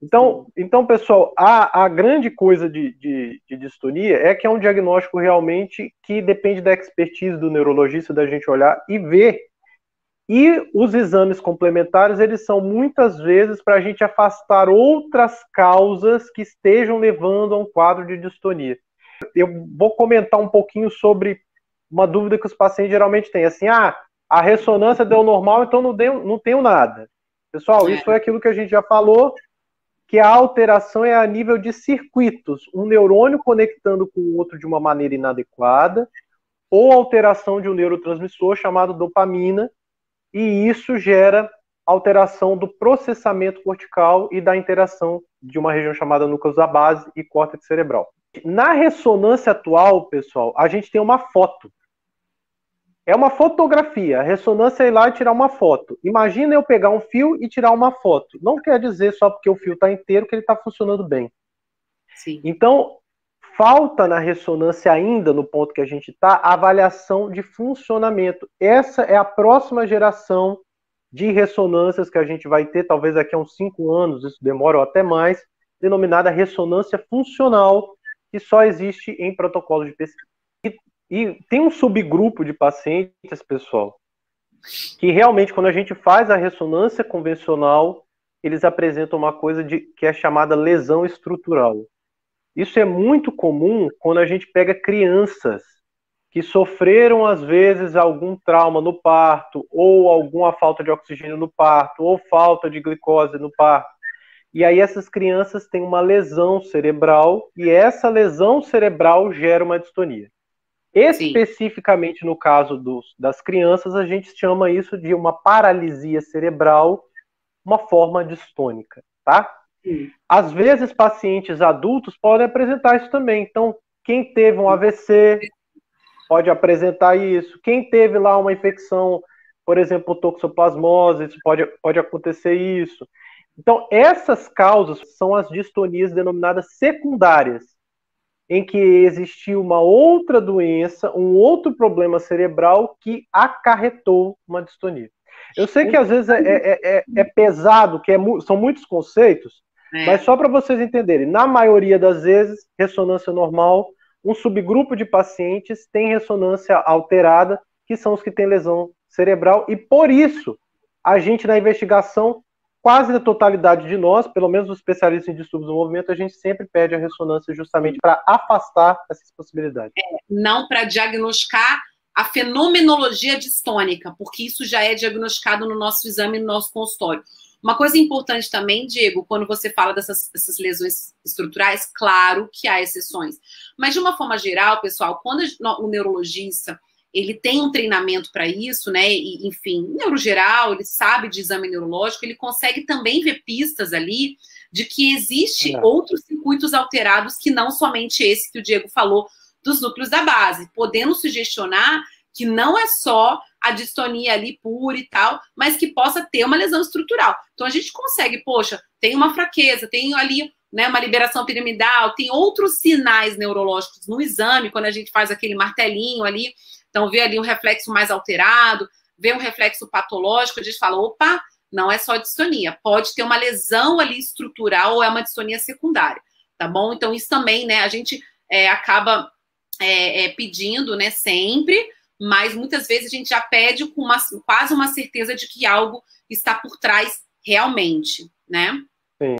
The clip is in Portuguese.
Então, então pessoal, a, a grande coisa de, de, de, distonia é que é um diagnóstico realmente que depende da expertise do neurologista, da gente olhar e ver. E os exames complementares, eles são muitas vezes para a gente afastar outras causas que estejam levando a um quadro de distonia. Eu vou comentar um pouquinho sobre uma dúvida que os pacientes geralmente têm, assim, ah, a ressonância deu normal, então não, deu, não tenho nada. Pessoal, é. isso é aquilo que a gente já falou, que a alteração é a nível de circuitos, um neurônio conectando com o outro de uma maneira inadequada, ou alteração de um neurotransmissor chamado dopamina, e isso gera alteração do processamento cortical e da interação de uma região chamada núcleo da base e córtex cerebral. Na ressonância atual, pessoal, a gente tem uma foto. É uma fotografia. A ressonância é ir lá e tirar uma foto. Imagina eu pegar um fio e tirar uma foto. Não quer dizer só porque o fio está inteiro que ele está funcionando bem. Sim. Então, falta na ressonância ainda, no ponto que a gente está, a avaliação de funcionamento. Essa é a próxima geração de ressonâncias que a gente vai ter, talvez daqui a uns cinco anos, isso demora ou até mais, denominada ressonância funcional, que só existe em protocolos de pesquisa. E tem um subgrupo de pacientes, pessoal, que realmente, quando a gente faz a ressonância convencional, eles apresentam uma coisa de, que é chamada lesão estrutural. Isso é muito comum quando a gente pega crianças que sofreram, às vezes, algum trauma no parto, ou alguma falta de oxigênio no parto, ou falta de glicose no parto. E aí essas crianças têm uma lesão cerebral, e essa lesão cerebral gera uma distonia. Especificamente Sim. no caso dos, das crianças, a gente chama isso de uma paralisia cerebral, uma forma distônica, tá? Sim. Às vezes, pacientes adultos podem apresentar isso também. Então, quem teve um AVC pode apresentar isso. Quem teve lá uma infecção, por exemplo, toxoplasmose, pode, pode acontecer isso. Então, essas causas são as distonias denominadas secundárias em que existiu uma outra doença, um outro problema cerebral que acarretou uma distonia. Eu sei que às vezes é, é, é, é pesado, que é são muitos conceitos, é. mas só para vocês entenderem, na maioria das vezes, ressonância normal, um subgrupo de pacientes tem ressonância alterada, que são os que têm lesão cerebral, e por isso a gente na investigação quase a totalidade de nós, pelo menos os especialistas em distúrbios do movimento, a gente sempre pede a ressonância justamente para afastar essas possibilidades. É, não para diagnosticar a fenomenologia distônica, porque isso já é diagnosticado no nosso exame, no nosso consultório. Uma coisa importante também, Diego, quando você fala dessas, dessas, lesões estruturais, claro que há exceções. Mas, de uma forma geral, pessoal, quando o neurologista ele tem um treinamento para isso, né? E, enfim, neurogeral, ele sabe de exame neurológico, ele consegue também ver pistas ali de que existe é. outros circuitos alterados que não somente esse que o Diego falou dos núcleos da base, podendo sugestionar que não é só a distonia ali pura e tal, mas que possa ter uma lesão estrutural. Então a gente consegue, poxa, tem uma fraqueza, tem ali né, uma liberação piramidal, tem outros sinais neurológicos no exame, quando a gente faz aquele martelinho ali, então, vê ali um reflexo mais alterado, vê um reflexo patológico, a gente fala, opa, não é só distonia, pode ter uma lesão ali estrutural ou é uma distonia secundária, tá bom? Então, isso também, né, a gente é, acaba é, é, pedindo, né, sempre, mas muitas vezes a gente já pede com uma, quase uma certeza de que algo está por trás realmente, né? Sim.